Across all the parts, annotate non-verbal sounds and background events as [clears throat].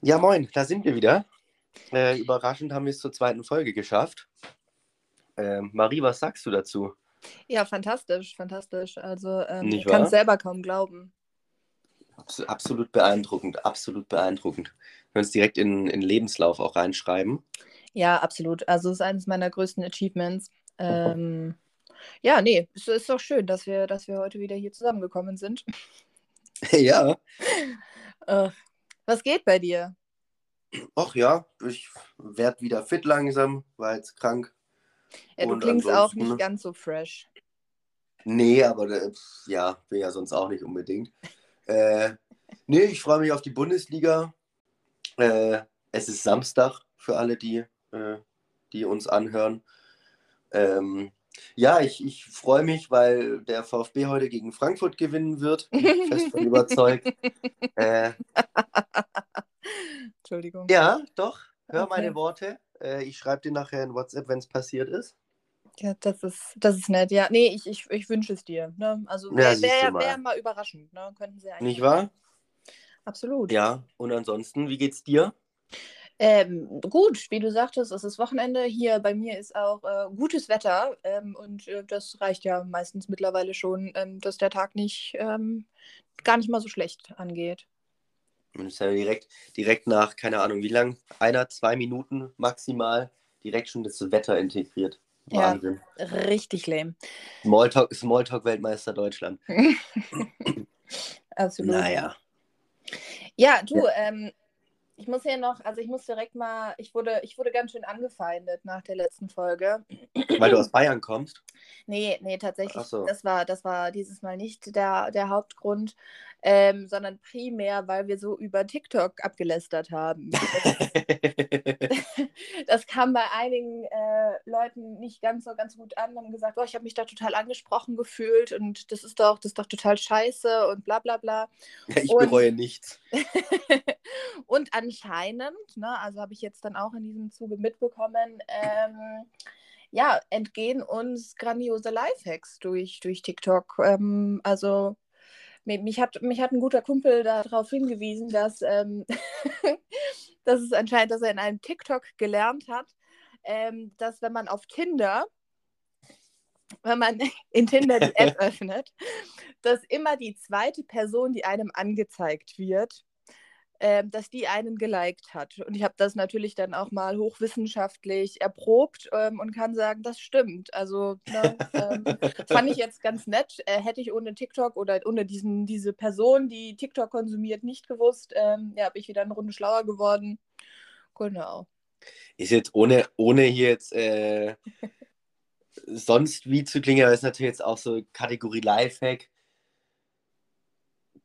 Ja, moin, da sind wir wieder. Äh, überraschend haben wir es zur zweiten Folge geschafft. Ähm, Marie, was sagst du dazu? Ja, fantastisch, fantastisch. Also ähm, ich kann es selber kaum glauben. Abs absolut beeindruckend, absolut beeindruckend. Wir können es direkt in, in den Lebenslauf auch reinschreiben. Ja, absolut. Also es ist eines meiner größten Achievements. Ähm, ja, nee, es ist doch schön, dass wir, dass wir heute wieder hier zusammengekommen sind. [laughs] ja, Äh, was geht bei dir? ach ja, ich werde wieder fit langsam, war jetzt krank. Ja, du Und klingst auch nicht ganz so fresh. Nee, aber ja, bin ja sonst auch nicht unbedingt. Äh, nee, ich freue mich auf die Bundesliga. Äh, es ist Samstag für alle, die, äh, die uns anhören. Ähm, ja, ich, ich freue mich, weil der VfB heute gegen Frankfurt gewinnen wird. Bin ich fest von [laughs] überzeugt. Äh, Entschuldigung. ja, doch, hör Okay. meine Worte. Äh, ich schreibe dir nachher in WhatsApp, wenn es passiert ist. Ja, das ist, das ist nett. Ja, nee, ich, ich, ich wünsche es dir. Ne? Also Ja, wäre siehst du wär, mal. wär mal überraschend. Ne? Könnten sie eigentlich. Nicht wahr? Absolut. Ja, und ansonsten, wie geht's dir? Ähm, gut, wie du sagtest, es ist Wochenende. Hier bei mir ist auch äh, gutes Wetter ähm, und äh, das reicht ja meistens mittlerweile schon, ähm, dass der Tag nicht ähm, gar nicht mal so schlecht angeht. Und ist ja direkt, direkt nach, keine Ahnung, wie lang? Einer, zwei Minuten maximal, direkt schon das Wetter integriert. Ja. Wahnsinn. Richtig lame. Smalltalk, Smalltalk-Weltmeister Deutschland. [laughs] Absolut. Naja. Ja, du, ähm, ich muss hier noch, also ich muss direkt mal, ich wurde, ich wurde ganz schön angefeindet nach der letzten Folge. Weil du aus Bayern kommst. Nee, nee, tatsächlich. Ach so. Das war, das war dieses Mal nicht der, der Hauptgrund, ähm, sondern primär, weil wir so über TikTok abgelästert haben. [laughs] Das kam bei einigen äh, Leuten nicht ganz so ganz gut an, haben gesagt, oh, ich habe mich da total angesprochen gefühlt und das ist doch, das ist doch total scheiße und bla bla bla. ich Und- bereue nichts. und [laughs] anscheinend, ne, also habe ich jetzt dann auch in diesem Zuge mitbekommen, ähm, ja, entgehen uns grandiose Lifehacks durch, durch TikTok. Ähm, also mi- mich hat, mich hat ein guter Kumpel darauf hingewiesen, dass, ähm, [laughs] dass es anscheinend, dass er in einem TikTok gelernt hat, ähm, dass wenn man auf Tinder, wenn man [laughs] in Tinder die App [laughs] öffnet, dass immer die zweite Person, die einem angezeigt wird, ähm, dass die einen geliked hat. Und ich habe das natürlich dann auch mal hochwissenschaftlich erprobt ähm, und kann sagen, das stimmt. Also ne, ähm, [laughs] fand ich jetzt ganz nett. Äh, hätte ich ohne TikTok oder ohne diesen, diese Person, die TikTok konsumiert, nicht gewusst, ähm, ja, habe ich wieder eine Runde schlauer geworden. Genau. Ist jetzt ohne, ohne hier jetzt äh, [laughs] sonst wie zu klingen, aber ist natürlich jetzt auch so Kategorie Lifehack,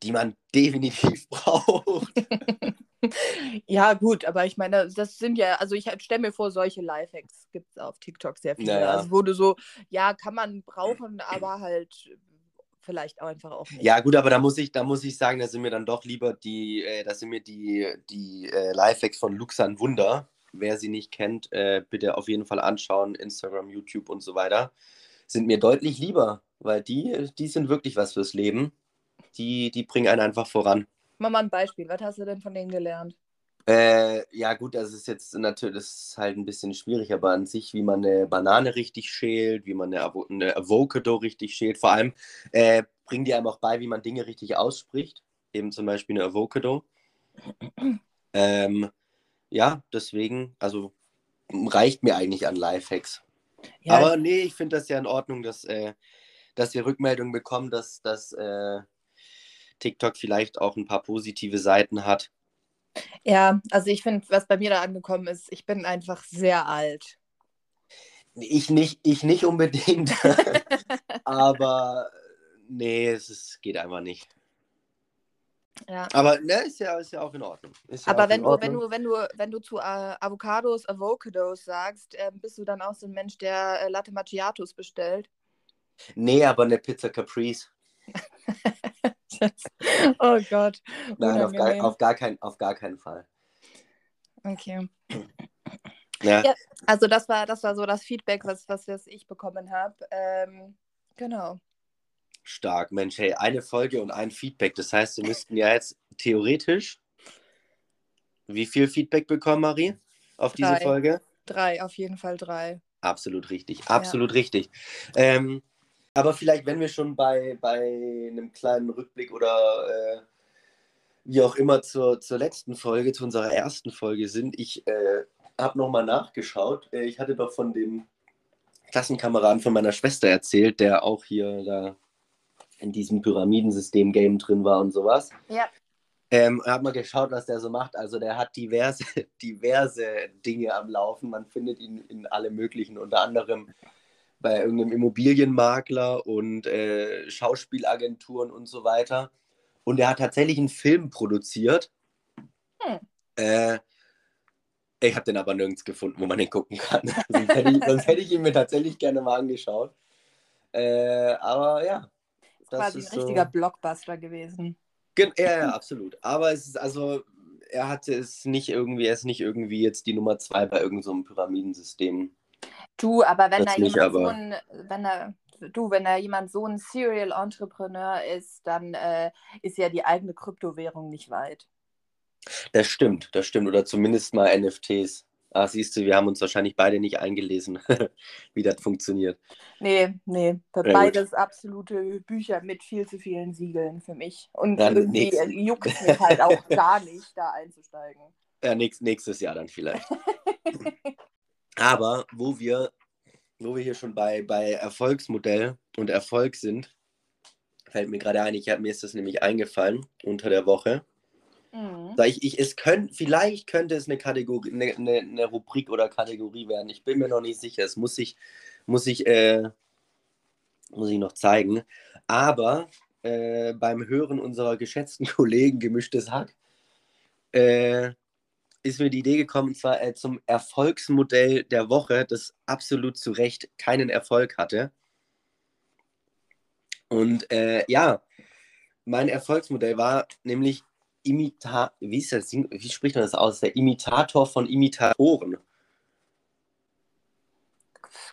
die man definitiv [laughs] braucht. [laughs] Ja, gut, aber ich meine, das sind ja, also ich stelle mir vor, solche Lifehacks gibt es auf TikTok sehr viele. Naja. Also wurde so, ja, kann man brauchen, aber halt vielleicht auch einfach auch nicht. Ja, gut, aber da muss ich, da muss ich sagen, da sind mir dann doch lieber die, äh, da sind mir die, die äh, Lifehacks von Luxan Wunder. Wer sie nicht kennt, äh, bitte auf jeden Fall anschauen, Instagram, YouTube und so weiter. Sind mir deutlich lieber, weil die, die sind wirklich was fürs Leben. Die, die bringen einen einfach voran. Mach mal ein Beispiel. Was hast du denn von denen gelernt? Äh, ja, gut, das ist jetzt natürlich das ist halt ein bisschen schwierig, aber an sich, wie man eine Banane richtig schält, wie man eine, Avo eine Avocado richtig schält, vor allem äh, bringen die einem auch bei, wie man Dinge richtig ausspricht. Eben zum Beispiel eine Avocado. [clears throat] ähm, ja, deswegen, also reicht mir eigentlich an Lifehacks. Ja, Aber nee, ich finde das ja in Ordnung, dass, äh, dass wir Rückmeldungen bekommen, dass, dass äh, TikTok vielleicht auch ein paar positive Seiten hat. ja also ich finde, was bei mir da angekommen ist, ich bin einfach sehr alt. Ich nicht, ich nicht unbedingt, [laughs] aber nee, es ist, geht einfach nicht. Ja. Aber ne, ist ja, ist ja auch in Ordnung. Ja Aber wenn du, wenn du, wenn du, wenn du zu äh, Avocados Avocados sagst, ähm, bist du dann auch so ein Mensch, der äh, Latte Macchiatos bestellt? Nee, aber eine Pizza Caprice. [laughs] [laughs] oh Gott. Nein, auf gar, auf, gar kein, auf gar keinen Fall. Okay. [clears throat] Ja, Ja. Also das war, das war so das Feedback, was, was, was ich bekommen habe. Ähm, genau. stark. Mensch, hey, eine Folge und ein Feedback. Das heißt, wir müssten ja jetzt theoretisch wie viel Feedback bekommen, Marie, auf diese Drei. Folge? Drei, auf jeden Fall drei. Absolut richtig, absolut richtig. Ähm, aber vielleicht, wenn wir schon bei, bei einem kleinen Rückblick oder äh, wie auch immer zur, zur letzten Folge, zu unserer ersten Folge sind, ich äh, habe nochmal nachgeschaut. Äh, ich hatte doch von dem Klassenkameraden von meiner Schwester erzählt, der auch hier da in diesem Pyramidensystem-Game drin war und sowas. Ja. Ähm, hat mal geschaut, was der so macht. Also der hat diverse, [laughs] diverse Dinge am Laufen. Man findet ihn in alle möglichen, unter anderem bei irgendeinem Immobilienmakler und äh, Schauspielagenturen und so weiter. Und er hat tatsächlich einen Film produziert. Hm. Äh, ich habe den aber nirgends gefunden, wo man den gucken kann. [laughs] sonst, hätte ich, sonst hätte ich ihn mir tatsächlich gerne mal angeschaut. Äh, aber ja. Das Quasi ist ein richtiger so... Blockbuster gewesen. Gen ja, ja, absolut. Aber es ist also, er hatte es nicht irgendwie, er ist nicht irgendwie jetzt die Nummer zwei bei irgendeinem so Pyramidensystem. Du, aber wenn Das da nicht, jemand so aber- ein, wenn da, du, wenn da jemand so ein Serial Entrepreneur ist, dann äh, ist ja die eigene Kryptowährung nicht weit. Das stimmt, das stimmt. Oder zumindest mal NFTs. Ah, siehst du, wir haben uns wahrscheinlich beide nicht eingelesen, [laughs] wie das funktioniert. Nee, nee, gut. beides absolute Bücher mit viel zu vielen Siegeln für mich. Und Dann irgendwie nächst- juckt es mich halt auch [laughs] gar nicht, da einzusteigen. Ja, nächst, nächstes Jahr dann vielleicht. [laughs] Aber wo wir, wo wir hier schon bei, bei Erfolgsmodell und Erfolg sind, fällt mir gerade ein, ich hab, mir ist das nämlich eingefallen unter der Woche. Mhm. Sag ich, ich, es könnte, vielleicht könnte es eine Kategorie, eine, eine, eine Rubrik oder Kategorie werden. Ich bin mir noch nicht sicher. Es muss ich, muss ich, äh, muss ich noch zeigen. Aber äh, beim Hören unserer geschätzten [laughs] Kollegen Gemischtes Hack äh, ist mir die Idee gekommen, und zwar äh, zum Erfolgsmodell der Woche, das absolut zu Recht keinen Erfolg hatte. Und äh, ja, mein Erfolgsmodell war nämlich Imita wie, ist das, Ding- wie spricht man das aus? Der Imitator von Imitatoren.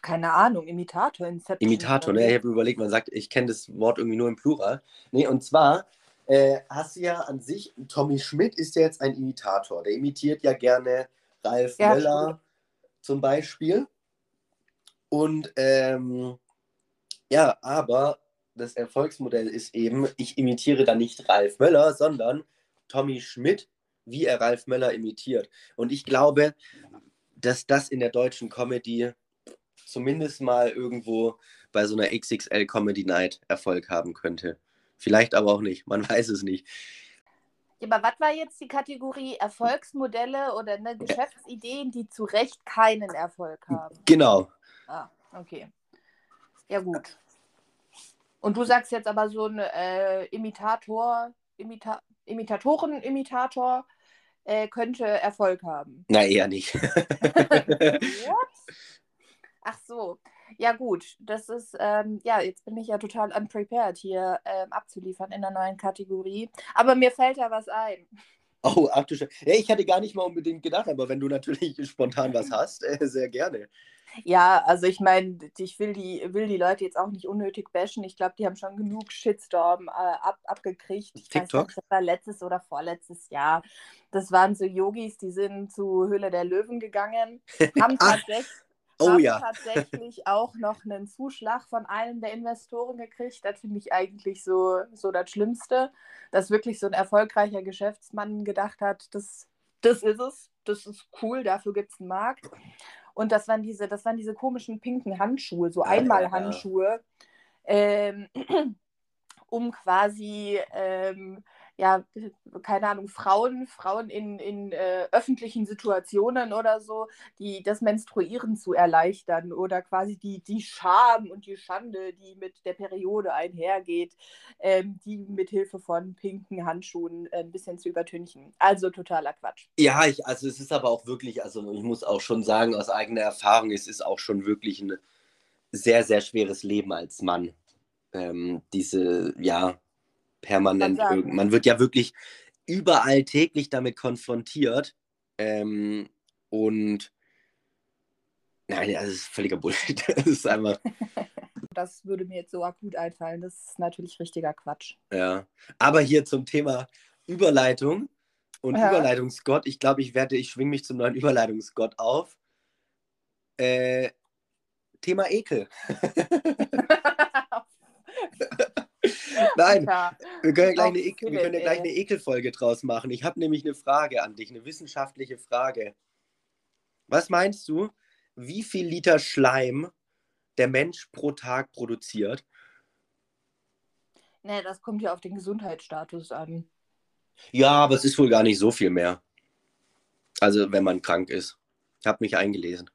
Keine Ahnung, Imitator, Inception. Imitator, ne? Ich habe überlegt, man sagt, ich kenne das Wort irgendwie nur im Plural. Nee, und zwar äh, hast du ja an sich, Tommy Schmidt ist ja jetzt ein Imitator. Der imitiert ja gerne Ralf Ja, Möller zum Beispiel. Und ähm, ja, aber das Erfolgsmodell ist eben, ich imitiere dann nicht Ralf Möller, sondern Tommy Schmidt, wie er Ralf Möller imitiert. Und ich glaube, dass das in der deutschen Comedy zumindest mal irgendwo bei so einer XXL Comedy Night Erfolg haben könnte. Vielleicht aber auch nicht, man [laughs] weiß es nicht. Ja, aber was war jetzt die Kategorie Erfolgsmodelle oder ne, Geschäftsideen, die zu Recht keinen Erfolg haben? Genau. Ah, okay. Ja, gut. Und du sagst jetzt aber so ein äh, Imitator, Imita Imitatoren-Imitator äh, könnte Erfolg haben. Na, eher nicht. [laughs] [laughs] Ach so. Ja, gut. Das ist, ähm, ja, jetzt bin ich ja total unprepared hier ähm, abzuliefern in der neuen Kategorie. Aber mir fällt da was ein. [laughs] oh, ach du Sche- Ja, ich hatte gar nicht mal unbedingt gedacht, aber wenn du natürlich [laughs] spontan was hast, äh, sehr gerne. Ja, also ich meine, ich will die, will die Leute jetzt auch nicht unnötig bashen. Ich glaube, die haben schon genug Shitstorm äh, ab, abgekriegt. Ich weiß TikTok? nicht, das war letztes oder vorletztes Jahr. Das waren so Yogis, die sind zu Höhle der Löwen gegangen, [laughs] haben Ach, tatsächlich, Oh ja. tatsächlich auch noch einen Zuschlag von einem der Investoren gekriegt. Das finde ich eigentlich so, so das Schlimmste, dass wirklich so ein erfolgreicher Geschäftsmann gedacht hat, das, das ist es, das ist cool, dafür gibt es einen Markt. Und das waren diese, das waren diese komischen pinken Handschuhe, so Ah, ja, ja. Einmalhandschuhe, ähm, [clears throat] um quasi, ähm, ja, keine Ahnung, Frauen, Frauen in, in äh, öffentlichen Situationen oder so, die das Menstruieren zu erleichtern oder quasi die, die Scham und die Schande, die mit der Periode einhergeht, ähm, die mit Hilfe von pinken Handschuhen äh, ein bisschen zu übertünchen. Also totaler Quatsch. Ja, ich, also es ist aber auch wirklich, also ich muss auch schon sagen, aus eigener Erfahrung, es ist auch schon wirklich ein sehr, sehr schweres Leben als Mann. Ähm, diese, ja, permanent, man wird ja wirklich überall täglich damit konfrontiert. Ähm, und nein, das ist völliger Bullshit. [laughs] Das ist einfach, [laughs] Das würde mir jetzt so akut einfallen. Das ist natürlich richtiger Quatsch. ja. Aber hier zum Thema Überleitung. Und Ja. Überleitungsgott, ich glaube, ich werde, ich schwinge mich zum neuen Überleitungsgott auf. Äh, Thema Ekel. [laughs] [laughs] Nein, Ja. wir können ja gleich eine, wir können ja gleich eine Ekelfolge draus machen. Ich habe nämlich eine Frage an dich, eine wissenschaftliche Frage. Was meinst du, wie viel Liter Schleim der Mensch pro Tag produziert? Nee, das kommt ja auf den Gesundheitsstatus an. Ja, aber es ist wohl gar nicht so viel mehr. Also, wenn man krank ist. Ich habe mich eingelesen.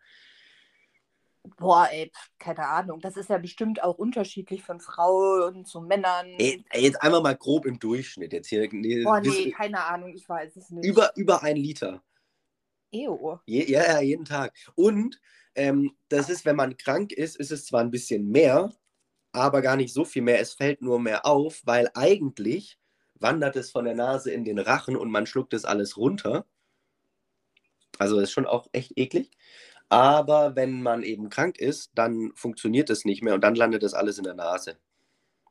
Boah, ey, keine Ahnung. Das ist ja bestimmt auch unterschiedlich von Frauen zu Männern. Ey, jetzt einmal mal grob im Durchschnitt. Jetzt hier nee, Boah, nee, keine Ahnung, ich weiß es nicht. über, über ein Liter. Ew. Je, ja, ja, jeden Tag. Und ähm, das ist, wenn man krank ist, ist es zwar ein bisschen mehr, aber gar nicht so viel mehr. Es fällt nur mehr auf, weil eigentlich wandert es von der Nase in den Rachen und man schluckt es alles runter. Also ist schon auch echt eklig. Aber wenn man eben krank ist, dann funktioniert es nicht mehr und dann landet das alles in der Nase.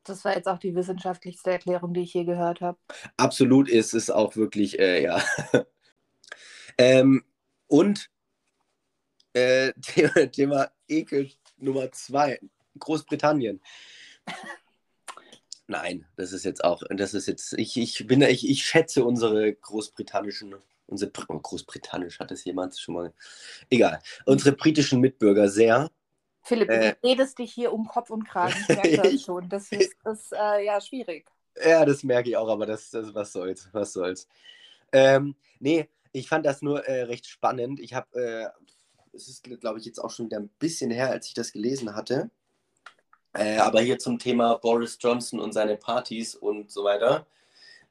Das war jetzt auch die wissenschaftlichste Erklärung, die ich je gehört habe. Absolut ist es auch wirklich, äh, ja. [laughs] ähm, und äh, [laughs] Thema, Thema Ekel Nummer zwei, Großbritannien. Nein, das ist jetzt auch, das ist jetzt, ich, ich bin, ich, ich schätze unsere großbritannischen, unsere oh, großbritannisch hat es jemand schon mal, egal, unsere britischen Mitbürger sehr. Philipp, Äh. du redest dich hier um Kopf und Kragen. [laughs] Ich merke das schon. Das ist, ist äh, ja schwierig. Ja, das merke ich auch, aber das, das was soll's, was soll's. Ähm, nee, ich fand das nur äh, recht spannend. Ich habe, äh, es ist, glaube ich, jetzt auch schon wieder ein bisschen her, als ich das gelesen hatte. Äh, aber hier zum Thema Boris Johnson und seine Partys und so weiter,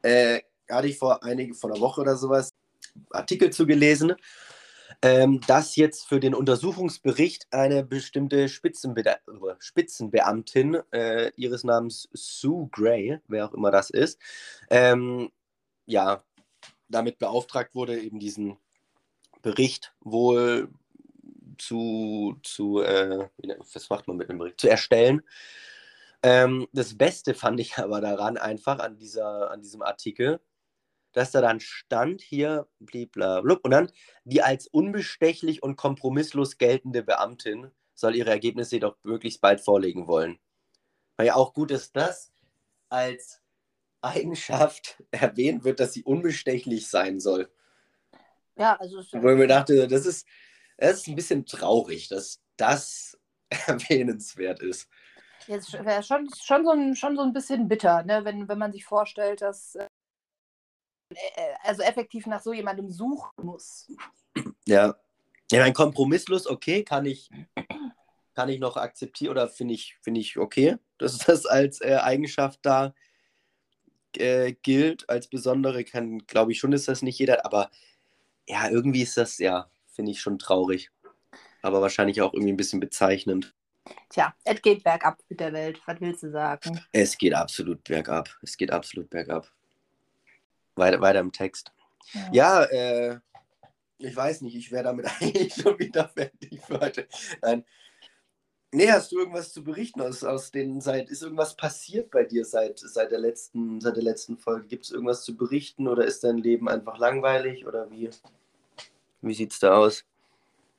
äh, hatte ich vor einige, vor einer Woche oder sowas Artikel zu gelesen, ähm, dass jetzt für den Untersuchungsbericht eine bestimmte Spitzenbe Spitzenbeamtin äh, ihres Namens Sue Gray, wer auch immer das ist, ähm, ja, damit beauftragt wurde, eben diesen Bericht wohl zu, zu äh, was macht man mit einem Bericht, zu erstellen. Ähm, das Beste fand ich aber daran einfach an, dieser, an diesem Artikel, dass da dann stand hier, bliblablub, und dann die als unbestechlich und kompromisslos geltende Beamtin soll ihre Ergebnisse jedoch möglichst bald vorlegen wollen. Weil ja auch gut ist, dass als Eigenschaft [laughs] erwähnt wird, dass sie unbestechlich sein soll. Ja, also Wo ich mir dachte, das ist, das ist ein bisschen traurig, dass das [laughs] erwähnenswert ist. Jetzt wäre schon, schon, so ein, schon so ein bisschen bitter, ne? wenn, wenn man sich vorstellt, dass äh, also effektiv nach so jemandem suchen muss. Ja. Ja, ein kompromisslos, okay, kann ich, kann ich noch akzeptieren oder finde ich, finde ich okay, dass das als äh, Eigenschaft da äh, gilt, als besondere, kann, glaube ich schon, ist das nicht jeder, aber ja, irgendwie ist das, ja, finde ich schon traurig. Aber wahrscheinlich auch irgendwie ein bisschen bezeichnend. Tja, es geht bergab mit der Welt. Was willst du sagen? Es geht absolut bergab. Es geht absolut bergab. Weiter, weiter im Text. Ja, äh, ich weiß nicht, ich wäre damit [laughs] eigentlich schon wieder fertig für heute. Nein. Nee, hast du irgendwas zu berichten aus, aus den seit ist irgendwas passiert bei dir seit, seit der letzten seit der letzten Folge? Gibt es irgendwas zu berichten oder ist dein Leben einfach langweilig oder wie wie sieht's da aus?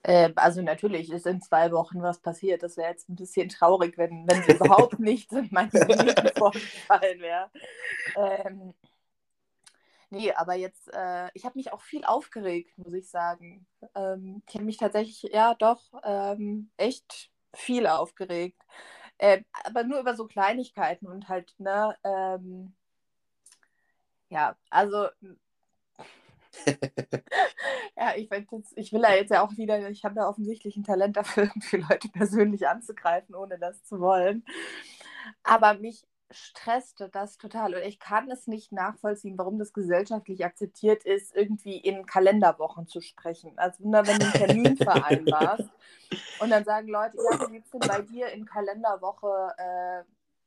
Äh, also natürlich ist in zwei Wochen was passiert. Das wäre jetzt ein bisschen traurig, wenn, wenn überhaupt [laughs] nichts in meinem Leben vorgefallen wäre. Ähm, nee, aber jetzt, äh, ich habe mich auch viel aufgeregt, muss ich sagen. Ähm, ich habe mich tatsächlich, ja doch, ähm, echt viel aufgeregt. Äh, aber nur über so Kleinigkeiten und halt, ne, ähm, ja, also [laughs] ja, ich, jetzt, ich will da jetzt ja auch wieder, ich habe ja offensichtlich ein Talent dafür, [laughs] irgendwie Leute persönlich anzugreifen, ohne das zu wollen. Aber mich stresste das total und ich kann es nicht nachvollziehen, warum das gesellschaftlich akzeptiert ist, irgendwie in Kalenderwochen zu sprechen. Also ne, wenn du einen Termin [laughs] vereinbarst und dann sagen Leute, ja, wie sieht es denn bei dir in Kalenderwoche äh,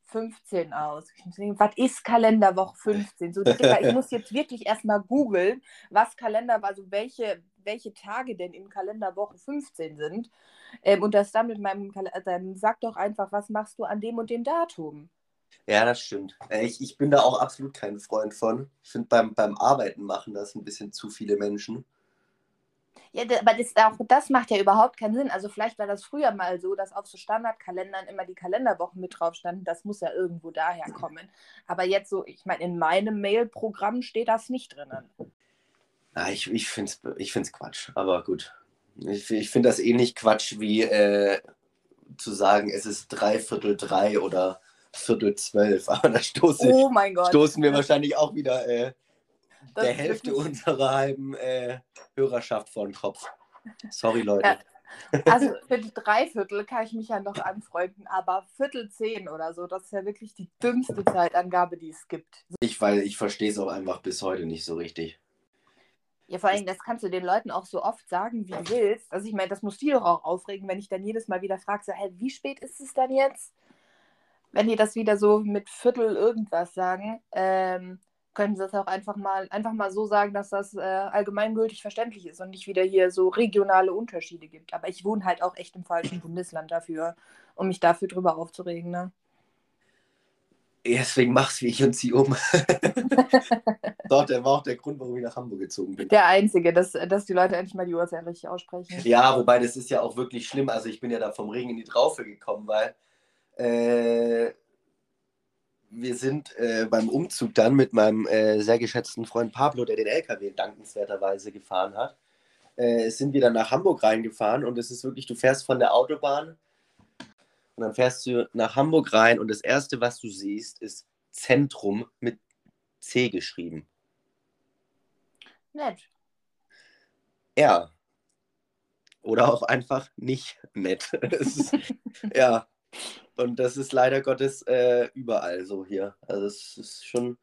15 aus? Denken, was ist Kalenderwoche 15? So, ich muss jetzt wirklich erstmal googeln, was Kalender, also welche, welche Tage denn in Kalenderwoche 15 sind. Ähm, und das dann mit meinem Kalender, dann sag doch einfach, was machst du an dem und dem Datum? Ja, das stimmt. Äh, Ich, ich bin da auch absolut kein Freund von. Ich finde, beim, beim Arbeiten machen das ein bisschen zu viele Menschen. Ja, aber das, auch das macht ja überhaupt keinen Sinn. Also vielleicht war das früher mal so, dass auf so Standardkalendern immer die Kalenderwochen mit drauf standen. Das muss ja irgendwo daher kommen. Aber jetzt so, ich meine, in meinem Mail-Programm steht das nicht drinnen. Na, ich ich finde es ich find's Quatsch, aber gut. Ich, ich finde das ähnlich Quatsch wie äh, zu sagen, es ist dreiviertel drei oder viertel zwölf. [laughs] Aber da stoße, Oh mein Gott. stoßen wir wahrscheinlich auch wieder äh, der Hälfte wirklich- unserer halben äh, Hörerschaft vor den Kopf. Sorry, Leute. Ja. [laughs] Also für die Dreiviertel kann ich mich ja noch anfreunden, aber Viertel zehn oder so, das ist ja wirklich die dümmste Zeitangabe, die es gibt. Ich, weil ich verstehe es auch einfach bis heute nicht so richtig. Ja, vor allem, das kannst du den Leuten auch so oft sagen, wie du willst. Also ich meine, das muss die doch auch aufregen, wenn ich dann jedes Mal wieder frage, so, hä, wie spät ist es denn jetzt? Wenn die das wieder so mit Viertel irgendwas sagen, ähm, können sie das auch einfach mal, einfach mal so sagen, dass das äh, allgemeingültig verständlich ist und nicht wieder hier so regionale Unterschiede gibt. Aber ich wohne halt auch echt im falschen Bundesland dafür, um mich dafür drüber aufzuregen. Ne? Deswegen mach's wie ich und zieh um. [laughs] Doch, der war auch der Grund, warum ich nach Hamburg gezogen bin. Der Einzige, dass, dass die Leute endlich mal die Uhrzeit richtig aussprechen. Ja, wobei das ist ja auch wirklich schlimm. Also ich bin ja da vom Regen in die Traufe gekommen, weil äh, wir sind äh, beim Umzug dann mit meinem äh, sehr geschätzten Freund Pablo, der den LKW dankenswerterweise gefahren hat, äh, sind wir dann nach Hamburg reingefahren und es ist wirklich, du fährst von der Autobahn und dann fährst du nach Hamburg rein und das Erste, was du siehst, ist Zentrum mit C geschrieben. Nett. Ja. Oder auch einfach nicht nett. [laughs] Ist, ja. Und das ist leider Gottes äh, überall so hier. Also es ist schon.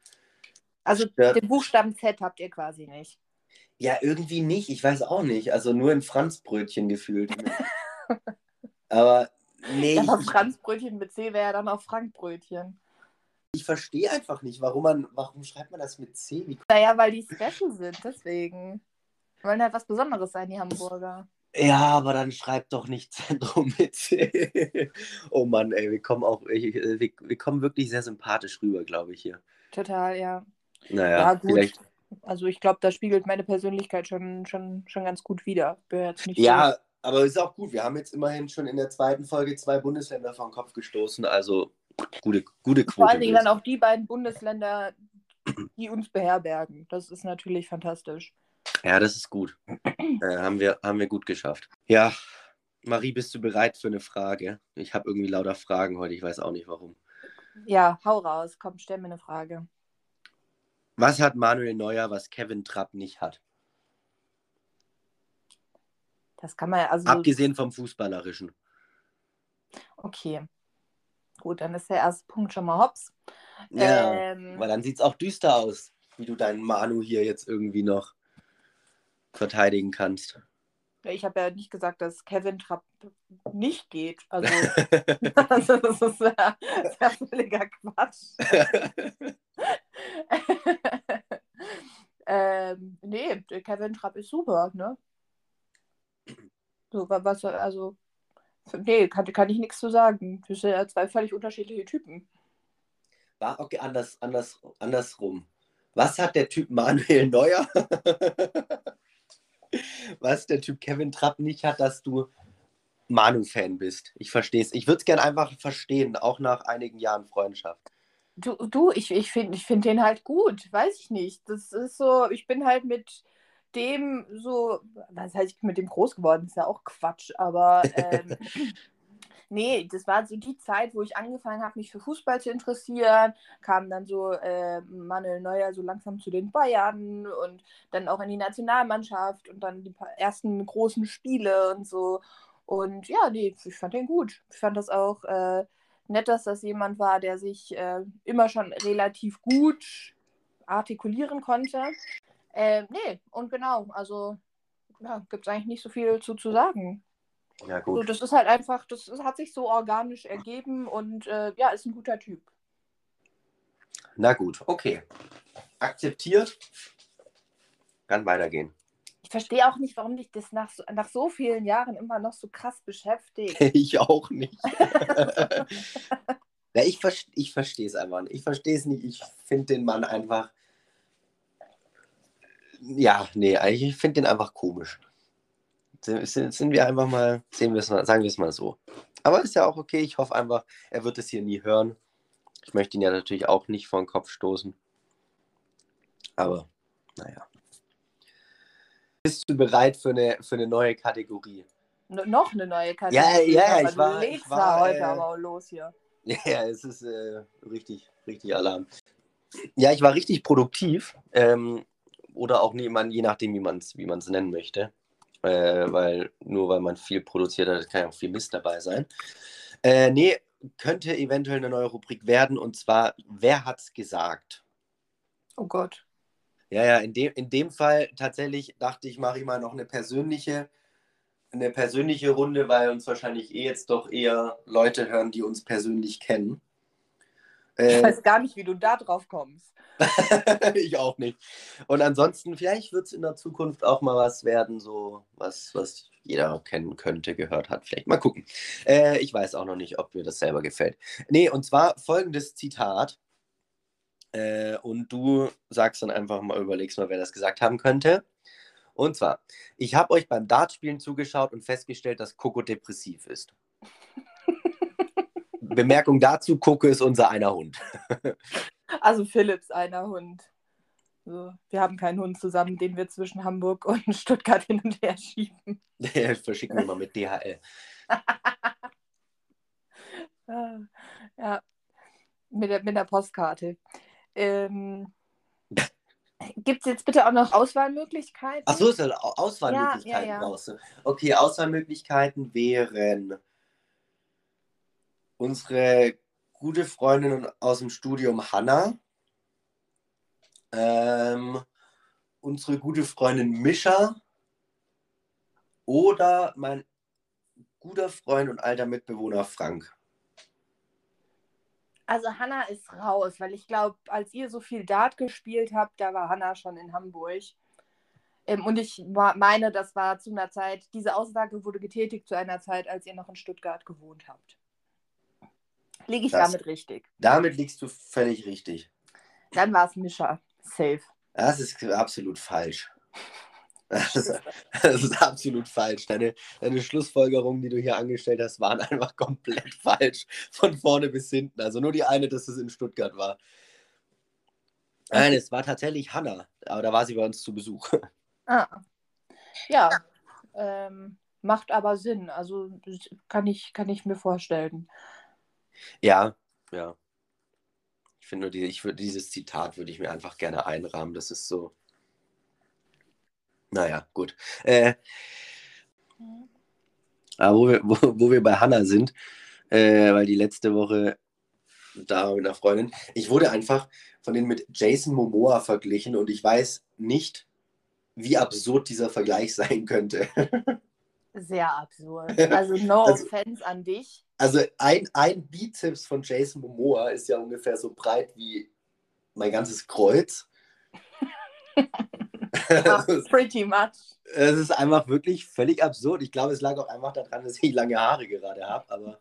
Also stört- den Buchstaben Z habt ihr quasi nicht. Ja, irgendwie nicht. Ich weiß auch nicht. Also nur in Franzbrötchen gefühlt. [laughs] Aber nee, Aber Franzbrötchen mit C wäre ja dann auch Frankbrötchen. ich verstehe einfach nicht, warum man, warum schreibt man das mit C? Naja, weil die special sind, deswegen. Die wollen halt was Besonderes sein, die Hamburger. Ja, aber dann schreibt doch nicht [laughs] Zentrum mit oh Mann, ey, wir kommen auch, ich, wir, wir kommen wirklich sehr sympathisch rüber, glaube ich hier. Total, ja. Naja, Ja, gut. vielleicht. Also ich glaube, das spiegelt meine Persönlichkeit schon, schon, schon ganz gut wider. Ja, aber ist auch gut. Wir haben jetzt immerhin schon in der zweiten Folge zwei Bundesländer vor den Kopf gestoßen. Also gute, gute so. Vor Quote. allen Dingen dann auch die beiden Bundesländer, die uns beherbergen. Das ist natürlich fantastisch. Ja, das ist gut. äh, haben, wir, haben wir gut geschafft. Ja, Marie, bist du bereit für eine Frage? Ich habe irgendwie lauter Fragen heute. Ich weiß auch nicht warum. Ja, hau raus. Komm, stell mir eine Frage. Was hat Manuel Neuer, was Kevin Trapp nicht hat? Das kann man ja, also. Abgesehen vom Fußballerischen. Okay. Gut, dann ist der erste Punkt schon mal hops. Ja, Ähm, weil dann sieht es auch düster aus, wie du deinen Manu hier jetzt irgendwie noch verteidigen kannst. Ich habe ja nicht gesagt, dass Kevin Trapp nicht geht. Also, [laughs] [laughs] also das ist ja, ja völliger Quatsch. [laughs] ähm, nee, Kevin Trapp ist super, ne? So, wa- was, also, nee, kann, kann ich nichts zu sagen. Das sind ja zwei völlig unterschiedliche Typen. War okay, anders, anders, andersrum. Was hat der Typ Manuel Neuer? Was der Typ Kevin Trapp nicht hat, dass du Manu-Fan bist. Ich verstehe es. Ich würde es gerne einfach verstehen, auch nach einigen Jahren Freundschaft. Du, du ich, ich finde ich find den halt gut, weiß ich nicht. Das ist so, ich bin halt mit dem so, was heißt, ich bin mit dem groß geworden, ist ja auch Quatsch, aber [laughs] ähm, nee, das war so die Zeit, wo ich angefangen habe, mich für Fußball zu interessieren, kam dann so äh, Manuel Neuer so langsam zu den Bayern und dann auch in die Nationalmannschaft und dann die ersten großen Spiele und so. Und ja, nee, ich fand den gut. Ich fand das auch äh, nett, dass das jemand war, der sich äh, immer schon relativ gut artikulieren konnte. Äh, nee, und genau, also ja, gibt es eigentlich nicht so viel zu, zu sagen. Ja, So, gut. das ist halt einfach, das hat sich so organisch ergeben und äh, ja, ist ein guter Typ. Na gut, okay. Akzeptiert. Kann weitergehen. Ich verstehe auch nicht, warum dich das nach so, nach so vielen Jahren immer noch so krass beschäftigt. [laughs] Ich auch nicht. [laughs] Ja, ich, ich verstehe es einfach nicht. Ich verstehe es nicht. Ich finde den Mann einfach. Ja, nee, ich finde den einfach komisch. Sind, sind wir einfach mal, sehen wir es mal, sagen wir es mal so. Aber ist ja auch okay. Ich hoffe einfach, er wird es hier nie hören. Ich möchte ihn ja natürlich auch nicht vor den Kopf stoßen. Aber, naja. Bist du bereit für eine, für eine neue Kategorie? No, noch eine neue Kategorie? Ja, ja, ich war, ich war heute äh, aber los hier. [laughs] Ja, es ist äh, richtig, richtig Alarm. Ja, ich war richtig produktiv. Ähm, oder auch nie, man, je nachdem, wie man es wie nennen möchte. Äh, weil nur weil man viel produziert hat, kann ja auch viel Mist dabei sein. Äh, nee, könnte eventuell eine neue Rubrik werden und zwar, wer hat's gesagt? Oh Gott. Ja, ja, in dem, in dem Fall tatsächlich dachte ich, mache ich mal noch eine persönliche, eine persönliche Runde, weil uns wahrscheinlich eh jetzt doch eher Leute hören, die uns persönlich kennen. Äh, ich weiß gar nicht, wie du da drauf kommst. [laughs] ich auch nicht. Und ansonsten, vielleicht wird es in der Zukunft auch mal was werden, so was, was jeder kennen könnte, gehört hat. Vielleicht mal gucken. Äh, ich weiß auch noch nicht, ob mir das selber gefällt. Nee, und zwar folgendes Zitat. Äh, und du sagst dann einfach mal, überlegst mal, wer das gesagt haben könnte. Und zwar, ich habe euch beim Dartspielen zugeschaut und festgestellt, dass Coco depressiv ist. Bemerkung dazu, Coco ist unser einer Hund. also Philips einer Hund. So, wir haben keinen Hund zusammen, den wir zwischen Hamburg und [laughs] Stuttgart hin und her schieben. Verschicken wir mal mit DHL. [laughs] ja, mit der, mit der Postkarte. Ähm, Gibt es jetzt bitte auch noch Auswahlmöglichkeiten? Ach so, ist ja Auswahlmöglichkeiten ja, ja, ja. Okay, Auswahlmöglichkeiten wären unsere gute Freundin aus dem Studium Hanna, ähm, unsere gute Freundin Mischa oder mein guter Freund und alter Mitbewohner Frank. Also Hanna ist raus, weil ich glaube, als ihr so viel Dart gespielt habt, da war Hanna schon in Hamburg. Ähm, und ich meine, das war zu einer Zeit, diese Aussage wurde getätigt zu einer Zeit, als ihr noch in Stuttgart gewohnt habt. Liege ich das, damit richtig? Damit liegst du völlig richtig. Dann war es Mischa. Safe. Das ist absolut falsch. Das ist, das ist, absolut falsch. Deine, deine Schlussfolgerungen, die du hier angestellt hast, waren einfach komplett [laughs] falsch. Von vorne bis hinten. Also nur die eine, dass es in Stuttgart war. Nein, es war tatsächlich Hanna. Aber da war sie bei uns zu Besuch. Ah. Ja. Ähm, macht aber Sinn. Also kann ich, kann ich mir vorstellen. Ja, ja. Ich finde nur, die, ich würd, dieses Zitat würde ich mir einfach gerne einrahmen. Das ist so. Naja, gut. Äh, aber wo wir, wo, wo wir bei Hanna sind, äh, weil die letzte Woche da mit einer Freundin, ich wurde einfach von denen mit Jason Momoa verglichen und ich weiß nicht, wie absurd dieser Vergleich [laughs] sein könnte. Sehr absurd. [laughs] Also no also, offense an dich. Also ein, ein Bizeps von Jason Momoa ist ja ungefähr so breit wie mein ganzes Kreuz. [laughs] [laughs] pretty much. Es ist einfach wirklich völlig absurd. Ich glaube, es lag auch einfach daran, dass ich lange Haare gerade habe, aber.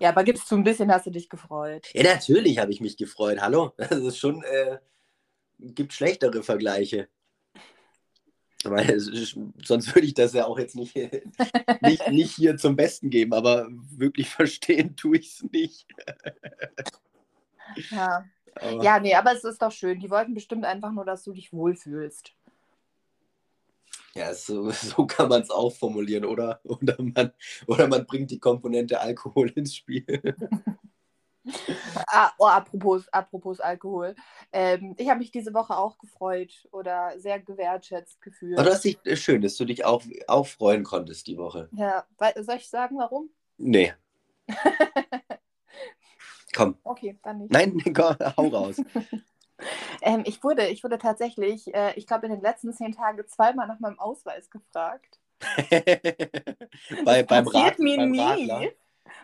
Ja, aber gibst du ein bisschen, hast du dich gefreut? Ja, natürlich habe ich mich gefreut. Hallo. Das ist schon, äh, gibt schlechtere Vergleiche. Weil, sonst würde ich das ja auch jetzt nicht, [laughs] nicht, nicht hier zum Besten geben, aber wirklich verstehen tue ich es nicht. Ja. Aber ja, nee, aber es ist doch schön. Die wollten bestimmt einfach nur, dass du dich wohlfühlst. Ja, so, so kann man es auch formulieren, oder? Oder man, oder man bringt die Komponente Alkohol ins Spiel. [laughs] ah, oh, apropos, apropos Alkohol. Ähm, ich habe mich diese Woche auch gefreut oder sehr gewertschätzt gefühlt. Aber das ist schön, dass du dich auch, auch freuen konntest die Woche. Ja, soll ich sagen, warum? Nee. [laughs] Komm. Okay, dann nicht. Nein, [laughs] komm, hau raus. [laughs] ähm, ich, wurde, ich wurde tatsächlich, äh, ich glaube, in den letzten zehn Tagen zweimal nach meinem Ausweis gefragt. Bei, beim, Rad, beim. Radler.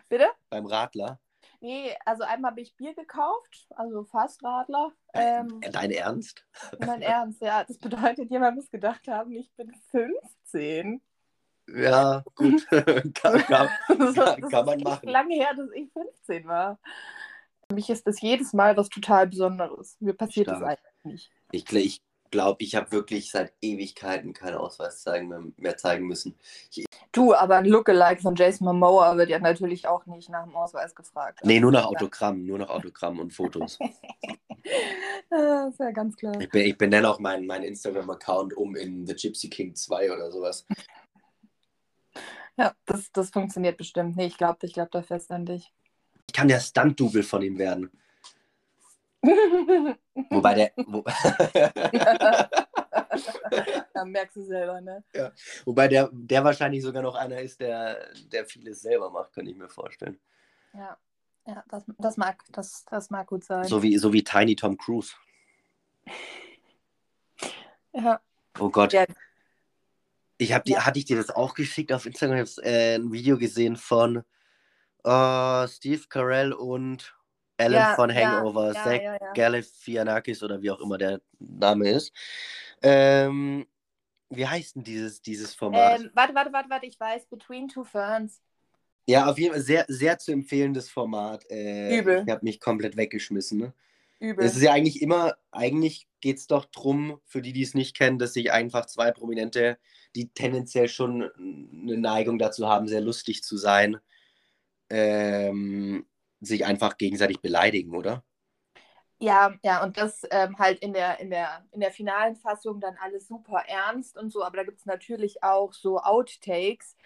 Bitte? Beim Radler. Nee, also einmal habe ich Bier gekauft, also Fastradler. Ähm, Dein Ernst? Mein Ernst, ja. Das bedeutet, jemand muss gedacht haben, ich bin 15. Ja, gut. [laughs] kann, [laughs] kann, Das kann, kann man machen. lange her, dass ich 15 war. Für mich ist das jedes Mal was total Besonderes. Mir passiert das Stark. einfach nicht. Ich glaube, ich, glaub, ich habe wirklich seit Ewigkeiten keinen Ausweis zeigen, mehr, mehr zeigen müssen. Du, aber ein Lookalike von Jason Momoa wird ja natürlich auch nicht nach dem Ausweis gefragt. Nee, nur nach. Autogramm, nur nach Autogramm und Fotos. Ja, [laughs] ist ja ganz klar. Ich, bin, ich benenne auch meinen mein Instagram-Account um in The Gypsy King 2 oder sowas. Ja, das, das funktioniert bestimmt. Nee, ich glaube, ich glaube da fest an dich. Ich kann der Stunt-Double von ihm werden. [laughs] Wobei der, wo, [laughs] [laughs] ja, merkst du selber, ne? wobei der, der wahrscheinlich sogar noch einer ist, der, der vieles selber macht, kann ich mir vorstellen. Ja, ja das, das, mag, das, das mag gut sein. So wie, so wie Tiny Tom Cruise. [laughs] Ja. Oh Gott. Ja. Ich hab die, Ja. hatte ich dir das auch geschickt auf Instagram? Ich habe äh, ein Video gesehen von äh, Steve Carell und Alan Ja, von Hangover, ja, Zach ja, ja. Galifianakis oder wie auch immer der Name ist. Ähm, wie heißt denn dieses, dieses Format? Ähm, warte, warte, warte, warte, ich weiß, Between Two Ferns. ja, auf jeden Fall sehr, sehr zu empfehlendes Format. Äh, Übel. Ich habe mich komplett weggeschmissen. Ne? Übel. Es ist ja eigentlich immer, eigentlich geht es doch drum, für die, die es nicht kennen, dass sich einfach zwei Prominente, die tendenziell schon eine Neigung dazu haben, sehr lustig zu sein, ähm, sich einfach gegenseitig beleidigen, oder? Ja, ja, und das ähm, halt in der, in, der, in der finalen Fassung dann alles super ernst und so, aber da gibt es natürlich auch so Outtakes.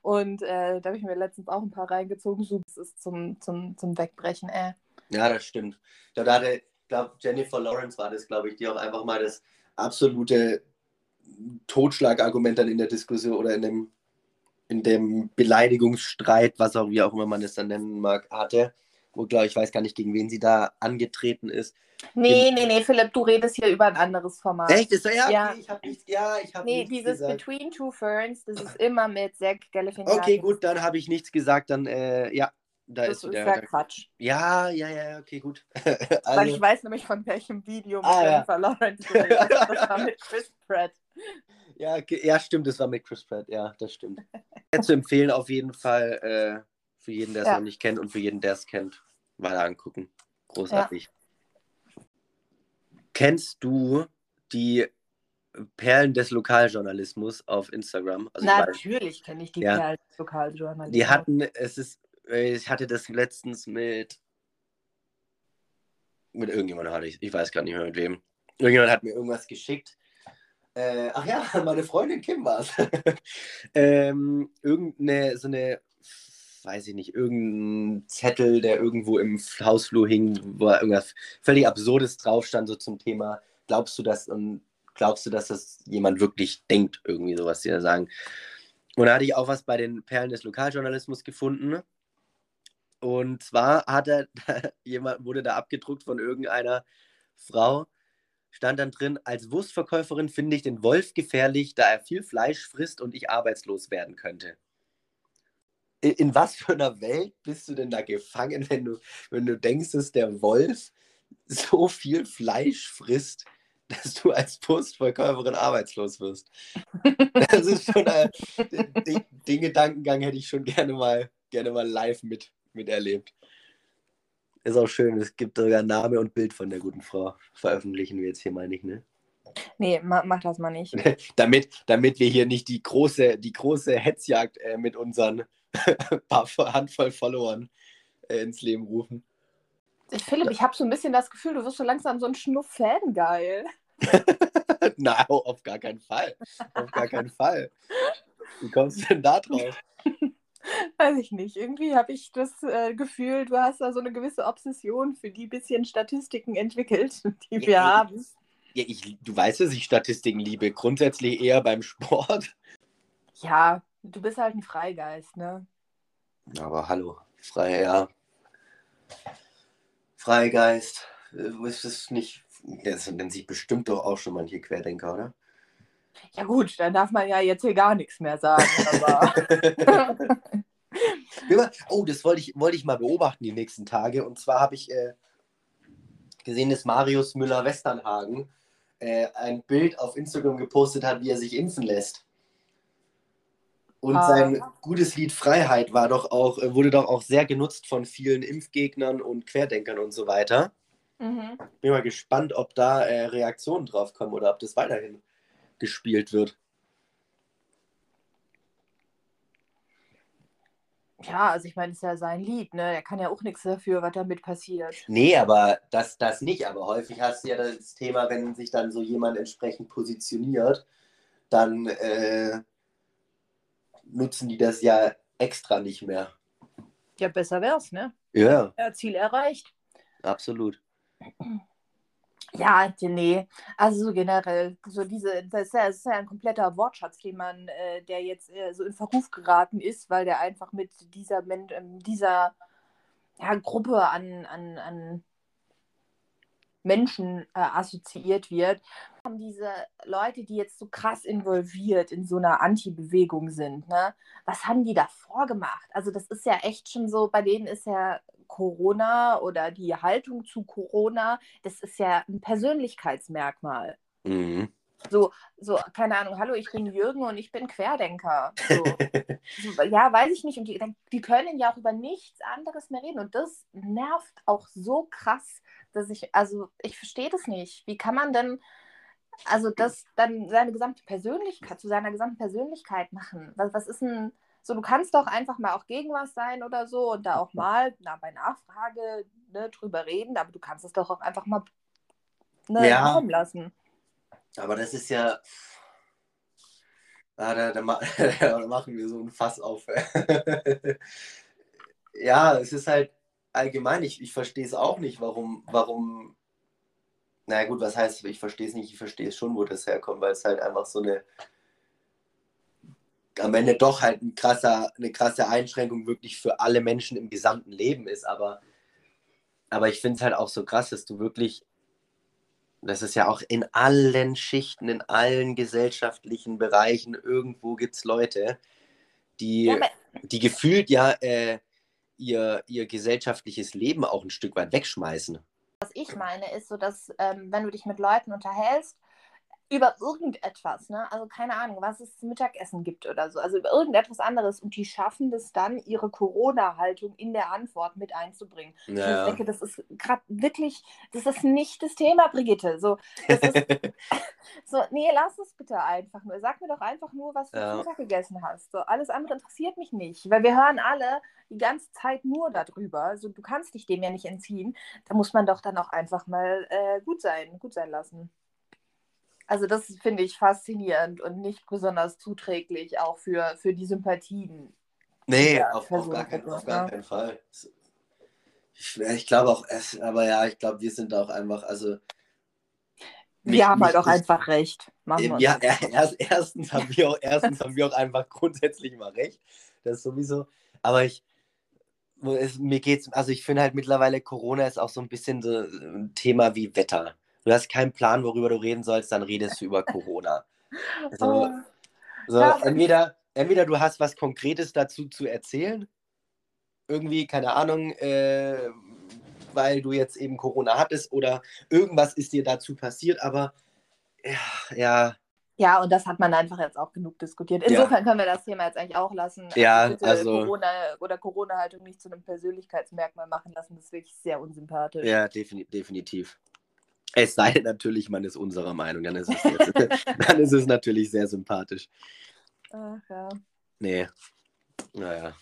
Und äh, da habe ich mir letztens auch ein paar reingezogen. So, das ist zum, zum, zum Wegbrechen, äh. Ja, das stimmt. Da hatte, ich glaube, Jennifer Lawrence war das, glaube ich, die auch einfach mal das absolute Totschlagargument dann in der Diskussion oder in dem, in dem Beleidigungsstreit, was auch wie auch immer man es dann nennen mag, hatte. Wo, glaube ich, weiß gar nicht, gegen wen sie da angetreten ist. Nee, nee, nee, Philipp, du redest hier über ein anderes Format. Echt? Ist so, ja, okay, Ja. ich habe nichts, ja, ich habe Nee, dieses gesagt. Between Two Ferns, das ist immer mit Zach Galifianakis. Okay, gut, dann habe ich nichts gesagt, dann, äh, ja, da Das ist ist ja Quatsch. ja, ja, ja, okay, gut. [laughs] Weil also, ich weiß nämlich von welchem Video mit Ah, ja. Jennifer Lawrence. Das war mit Chris Pratt. Ja, ja, stimmt, das war mit Chris Pratt, ja, das stimmt. Zu empfehlen auf jeden Fall äh, für jeden, der es Ja. noch nicht kennt und für jeden, der es kennt, weiter angucken. Großartig. Kennst du die Perlen des Lokaljournalismus auf Instagram? Also Natürlich kenne ich die Ja. Perlen des Lokaljournalismus. die hatten, es ist, äh, ich hatte das letztens mit mit irgendjemandem hatte ich, ich weiß gar nicht mehr mit wem. Irgendjemand hat mir irgendwas geschickt. Äh, ach ja, [laughs] meine Freundin Kim war es. [laughs] ähm, irgendeine, so eine, weiß ich nicht, irgendein Zettel, der irgendwo im Hausflur hing, wo irgendwas völlig Absurdes drauf stand, so zum Thema, glaubst du das und glaubst du, dass das jemand wirklich denkt, irgendwie sowas, die da sagen. Und da hatte ich auch was bei den Perlen des Lokaljournalismus gefunden. Und zwar hat er, [laughs] jemand wurde da abgedruckt von irgendeiner Frau, stand dann drin, als Wurstverkäuferin finde ich den Wolf gefährlich, da er viel Fleisch frisst und ich arbeitslos werden könnte. In, in was für einer Welt bist du denn da gefangen, wenn du, wenn du denkst, dass der Wolf so viel Fleisch frisst, dass du als Wurstverkäuferin arbeitslos wirst? Das ist schon ein, den, den Gedankengang hätte ich schon gerne mal, gerne mal live mit, miterlebt. Ist auch schön, es gibt sogar Name und Bild von der guten Frau. Veröffentlichen wir jetzt hier mal nicht, ne? Nee, ma, mach das mal nicht. [laughs] damit, damit wir hier nicht die große, die große Hetzjagd äh, mit unseren [laughs] paar Handvoll Followern äh, ins Leben rufen. Philipp, ich habe so ein bisschen das Gefühl, du wirst so langsam so ein Schnuff-Fangeil. [laughs] Nein, auf gar keinen Fall. Auf gar keinen Fall. Wie kommst du denn da drauf? [laughs] Weiß ich nicht. Irgendwie habe ich das äh, Gefühl, du hast da so eine gewisse Obsession für die bisschen Statistiken entwickelt, [laughs] die wir Ja, haben. Ja, ich, du weißt, dass ich Statistiken liebe. Grundsätzlich eher beim Sport. Ja, du bist halt ein Freigeist, ne? Aber hallo, frei, ja. Freigeist. Äh, Ist das nicht. Das nennt sich bestimmt doch auch schon manche Querdenker, oder? Ja gut, dann darf man ja jetzt hier gar nichts mehr sagen. [laughs] Oh, das wollte ich, wollte ich mal beobachten die nächsten Tage. Und zwar habe ich äh, gesehen, dass Marius Müller-Westernhagen äh, ein Bild auf Instagram gepostet hat, wie er sich impfen lässt. Und Ah. sein gutes Lied Freiheit war doch auch, äh, wurde doch auch sehr genutzt von vielen Impfgegnern und Querdenkern und so weiter. Mhm. Bin mal gespannt, ob da äh, Reaktionen drauf kommen oder ob das weiterhin gespielt wird. Ja, also ich meine, es ist ja sein Lied, ne? Er kann ja auch nichts dafür, was damit passiert. Nee, aber das, das nicht. Aber häufig hast du ja das Thema, wenn sich dann so jemand entsprechend positioniert, dann äh, nutzen die das ja extra nicht mehr. Ja, besser wär's, ne? Ja, Ja, Ziel erreicht. absolut. Ja, nee, also so generell, so diese, das ist ja, das ist ja ein kompletter Wortschatz, den man, äh, der jetzt äh, so in Verruf geraten ist, weil der einfach mit dieser, Men ähm, dieser ja, Gruppe an, an, an Menschen äh, assoziiert wird. Haben diese Leute, die jetzt so krass involviert in so einer Anti-Bewegung sind, ne? Was haben die davor gemacht? Also das ist ja echt schon so, bei denen ist ja Corona oder die Haltung zu Corona, das ist ja ein Persönlichkeitsmerkmal. Mhm. So, so, keine Ahnung, hallo, ich bin Jürgen und ich bin Querdenker. So. [laughs] So, ja, weiß ich nicht. Und die, die können ja auch über nichts anderes mehr reden. Und das nervt auch so krass, dass ich, also ich verstehe das nicht. Wie kann man denn, also das dann seine gesamte Persönlichkeit, zu seiner gesamten Persönlichkeit machen? Was, was ist denn, so, du kannst doch einfach mal auch gegen was sein oder so und da auch mal, na, bei Nachfrage ne, drüber reden, aber du kannst es doch auch einfach mal ne, Ja. Lassen. Aber das ist ja. Ah, da, da, [laughs] da machen wir so ein Fass auf. [laughs] ja, es ist halt allgemein, ich, ich verstehe es auch nicht, warum, warum. Na gut, was heißt, ich verstehe es nicht, ich verstehe es schon, wo das herkommt, weil es halt einfach so eine. Am Ende doch halt ein krasser, eine krasse Einschränkung wirklich für alle Menschen im gesamten Leben ist. Aber, aber ich finde es halt auch so krass, dass du wirklich das ist ja auch in allen Schichten, in allen gesellschaftlichen Bereichen, irgendwo gibt es Leute, die, Ja, die gefühlt ja äh, ihr, ihr gesellschaftliches Leben auch ein Stück weit wegschmeißen. Was ich meine, ist so, dass ähm, wenn du dich mit Leuten unterhältst, über irgendetwas, ne? Also keine Ahnung, was es zum Mittagessen gibt oder so, also über irgendetwas anderes und die schaffen das dann, ihre Corona-Haltung in der Antwort mit einzubringen. Und ich denke, das ist gerade wirklich, das ist nicht das Thema, Brigitte. So, ist, [laughs] so, nee, lass es bitte einfach nur. Sag mir doch einfach nur, was du Ja. zum Mittag gegessen hast. So, alles andere interessiert mich nicht, weil wir hören alle die ganze Zeit nur darüber. Also du kannst dich dem ja nicht entziehen. Da muss man doch dann auch einfach mal äh, gut sein, gut sein lassen. Also das finde ich faszinierend und nicht besonders zuträglich auch für, für die Sympathien. nee, auf, auf, gar, kein, Personengruppe, auf gar keinen Fall. Ich, ich glaube auch, aber ja, ich glaube, wir sind da auch einfach, also. Wir nicht- haben halt nicht- auch einfach recht. Machen wir Ja, er, erst, erstens, haben wir auch, erstens haben wir auch einfach grundsätzlich mal recht. Das ist sowieso. Aber ich, es, mir geht's, also ich finde halt mittlerweile, Corona ist auch so ein bisschen so ein Thema wie Wetter. Du hast keinen Plan, worüber du reden sollst, dann redest du über Corona. [laughs] Also, Oh. so, Ja. entweder, entweder du hast was Konkretes dazu zu erzählen, irgendwie, keine Ahnung, äh, weil du jetzt eben Corona hattest oder irgendwas ist dir dazu passiert, aber ja, ja, Ja, und das hat man einfach jetzt auch genug diskutiert. Insofern können wir das Thema jetzt eigentlich auch lassen. Ja, bitte also- Corona oder Corona-Haltung nicht zu einem Persönlichkeitsmerkmal machen lassen. Das ist wirklich sehr unsympathisch. Ja, defini definitiv. Es sei denn natürlich, man ist unserer Meinung, dann ist es, [laughs] [laughs] dann ist es natürlich sehr sympathisch. Ach, ja. Nee, naja.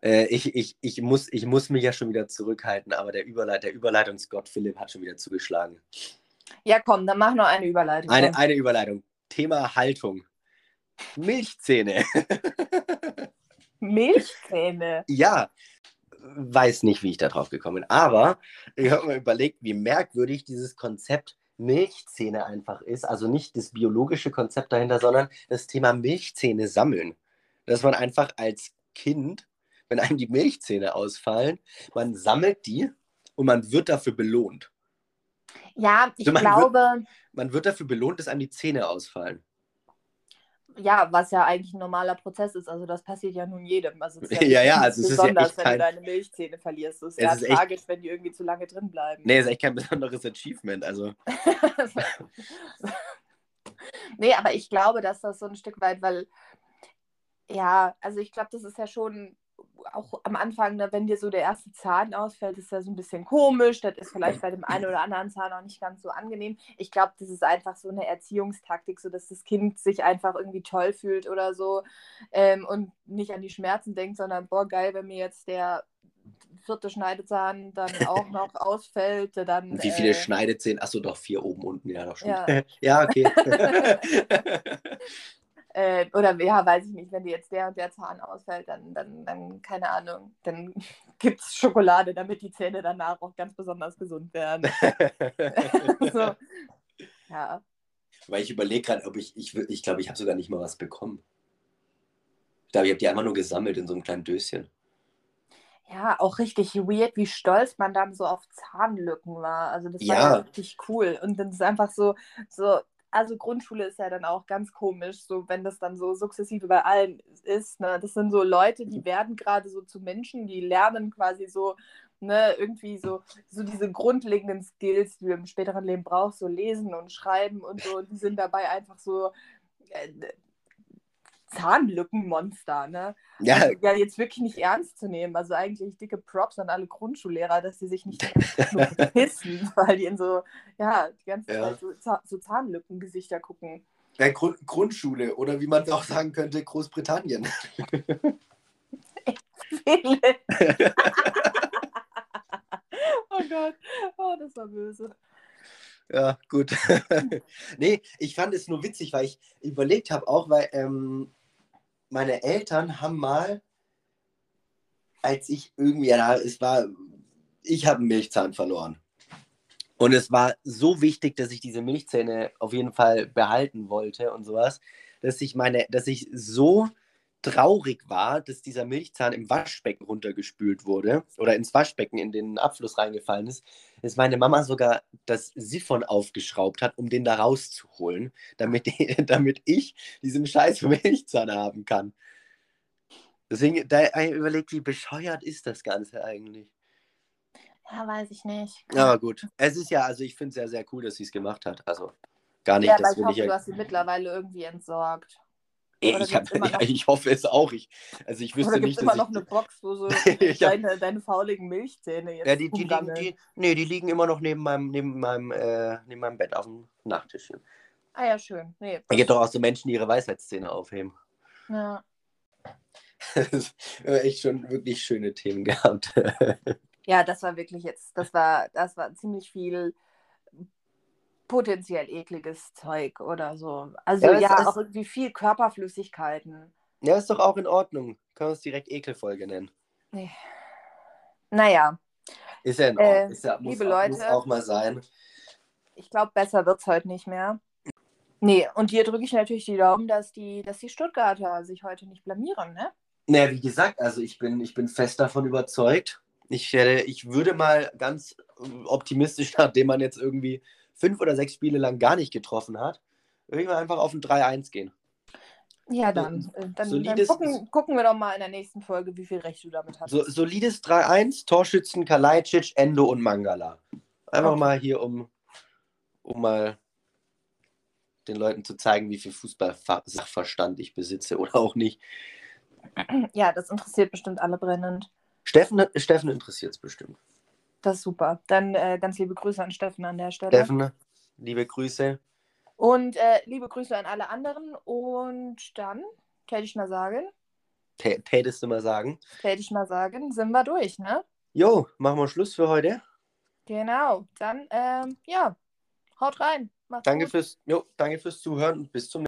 Äh, ich, ich, ich, muss, ich muss mich ja schon wieder zurückhalten, aber der, Überleit der Überleitungsgott Philipp hat schon wieder zugeschlagen. ja, komm, dann mach noch eine Überleitung. Eine, eine Überleitung. Thema Haltung. Milchzähne. [laughs] Milchzähne. ja, weiß nicht, wie ich da drauf gekommen bin. Aber ich habe mir überlegt, wie merkwürdig dieses Konzept Milchzähne einfach ist. Also nicht das biologische Konzept dahinter, sondern das Thema Milchzähne sammeln. Dass man einfach als Kind, wenn einem die Milchzähne ausfallen, man sammelt die und man wird dafür belohnt. Ja, ich So, man glaube, Man wird dafür belohnt, dass einem die Zähne ausfallen. Ja, was ja eigentlich ein normaler Prozess ist. Also das passiert ja nun jedem. Also es ist Ja, [laughs] ja, nichts also es ist ja besonders, echt wenn kein- du deine Milchzähne verlierst. Es ist Es ja ist echt- tragisch, wenn die irgendwie zu lange drin bleiben. Nee, ist echt kein besonderes Achievement. Also, [laughs] nee, aber ich glaube, dass das so ein Stück weit, weil Ja, also ich glaube, das ist ja schon auch am Anfang, ne, wenn dir so der erste Zahn ausfällt, ist ja so ein bisschen komisch. Das ist vielleicht bei dem einen oder anderen Zahn auch nicht ganz so angenehm. Ich glaube, das ist einfach so eine Erziehungstaktik, so dass das Kind sich einfach irgendwie toll fühlt oder so ähm, und nicht an die Schmerzen denkt, sondern boah, geil, wenn mir jetzt der vierte Schneidezahn dann [laughs] auch noch ausfällt, dann. Und wie viele äh, Schneidezähne? Achso, doch vier oben, unten, ja, doch schon. Ja. [laughs] ja, okay. [laughs] Äh, oder ja, weiß ich nicht, wenn dir jetzt der und der Zahn ausfällt, dann, dann, dann keine Ahnung, dann [laughs] gibt es Schokolade, damit die Zähne danach auch ganz besonders gesund werden. [laughs] so. Ja. Weil ich überlege gerade, ob ich, ich, ich glaube, ich habe sogar nicht mal was bekommen. Ich glaube, ich habe die einfach nur gesammelt in so einem kleinen Döschen. ja, auch richtig weird, wie stolz man dann so auf Zahnlücken war. Also das war ja richtig cool. Und dann ist einfach so, so, also Grundschule ist ja dann auch ganz komisch, so wenn das dann so sukzessive bei allen ist. Ne? Das sind so Leute, die werden gerade so zu Menschen, die lernen quasi so, ne, irgendwie so, so diese grundlegenden Skills, die du im späteren Leben brauchst, so lesen und schreiben und so, und die sind dabei einfach so äh, Zahnlückenmonster, ne? Ja, Also, ja, jetzt wirklich nicht ernst zu nehmen. Also eigentlich dicke Props an alle Grundschullehrer, dass sie sich nicht [laughs] nur pissen, weil die in so, ja, die ganze Ja. Zeit so, so Zahnlückengesichter gucken. ja Grund, Grundschule oder wie man auch sagen könnte, Großbritannien. [laughs] Oh Gott, oh, das war böse. Ja, gut. [laughs] nee, ich fand es nur witzig, weil ich überlegt habe auch, weil ähm, meine Eltern haben mal, als ich irgendwie, ja, es war, ich habe einen Milchzahn verloren. Und es war so wichtig, dass ich diese Milchzähne auf jeden Fall behalten wollte und sowas, dass ich meine, dass ich so traurig war, dass dieser Milchzahn im Waschbecken runtergespült wurde oder ins Waschbecken in den Abfluss reingefallen ist, dass meine Mama sogar das Siphon aufgeschraubt hat, um den da rauszuholen, damit, [laughs] damit ich diesen scheiß [laughs] Milchzahn haben kann. Deswegen, da ich überlegt, wie bescheuert ist das Ganze eigentlich? Ja, weiß ich nicht. Aber gut, es ist ja, also ich finde es sehr, sehr cool, dass sie es gemacht hat. Also gar nicht, ja, aber das ich hoffe, ich du ja. hast sie mittlerweile irgendwie entsorgt. Ich, hab, [laughs] noch- ich hoffe es auch. Ich, also ich wüsste Oder gibt nicht, es immer noch eine Box, wo so [laughs] Ich hab- deine, deine fauligen Milchzähne jetzt Ja, die, die, liegen, die, nee, die liegen immer noch neben meinem, neben meinem, äh, neben meinem Bett auf dem Nachttischchen. Ah ja, schön. Nee, Da gibt doch auch so Menschen, die ihre Weisheitszähne aufheben. ja. [laughs] Das haben echt schon wirklich schöne Themen gehabt. ja, das war wirklich jetzt, das war, das war ziemlich viel potenziell ekliges Zeug oder so. Also Ja, ja, auch irgendwie viel Körperflüssigkeiten. ja, ist doch auch in Ordnung. Können wir es direkt Ekelfolge nennen. Nee. Naja, Ist ja in Äh, Ordnung. ist ja, muss, liebe auch, muss Leute. auch mal sein. ich glaube, besser wird es heute nicht mehr. Nee, und hier drücke ich natürlich die Daumen, dass die, dass die Stuttgarter sich heute nicht blamieren, ne? Naja, wie gesagt, also ich bin, ich bin fest davon überzeugt. Ich, äh, ich würde mal ganz äh, optimistisch, [laughs] nachdem man jetzt irgendwie fünf oder sechs Spiele lang gar nicht getroffen hat, würde ich mal einfach auf ein 3-1 gehen. Ja, dann, äh, dann, dann solides- gucken, gucken wir doch mal in der nächsten Folge, wie viel Recht du damit hast. So, solides 3-1, Torschützen Kalajdzic, Endo und Mangala. Einfach Okay. mal hier, um, um mal den Leuten zu zeigen, wie viel Fußball-Sachverstand ich besitze oder auch nicht. Ja, das interessiert bestimmt alle brennend. Steffen, Steffen interessiert es bestimmt. Das ist super. Dann äh, ganz liebe Grüße an Steffen an der Stelle. Steffen, liebe Grüße. Und äh, liebe Grüße an alle anderen. Und dann, täte ich mal sagen, Tä- Tätest du mal sagen. täte ich mal sagen, sind wir durch, ne? Jo, machen wir Schluss für heute. Genau. Dann, ähm, ja, haut rein. Macht's Danke gut. fürs, jo, danke fürs Zuhören und bis zum nächsten Mal.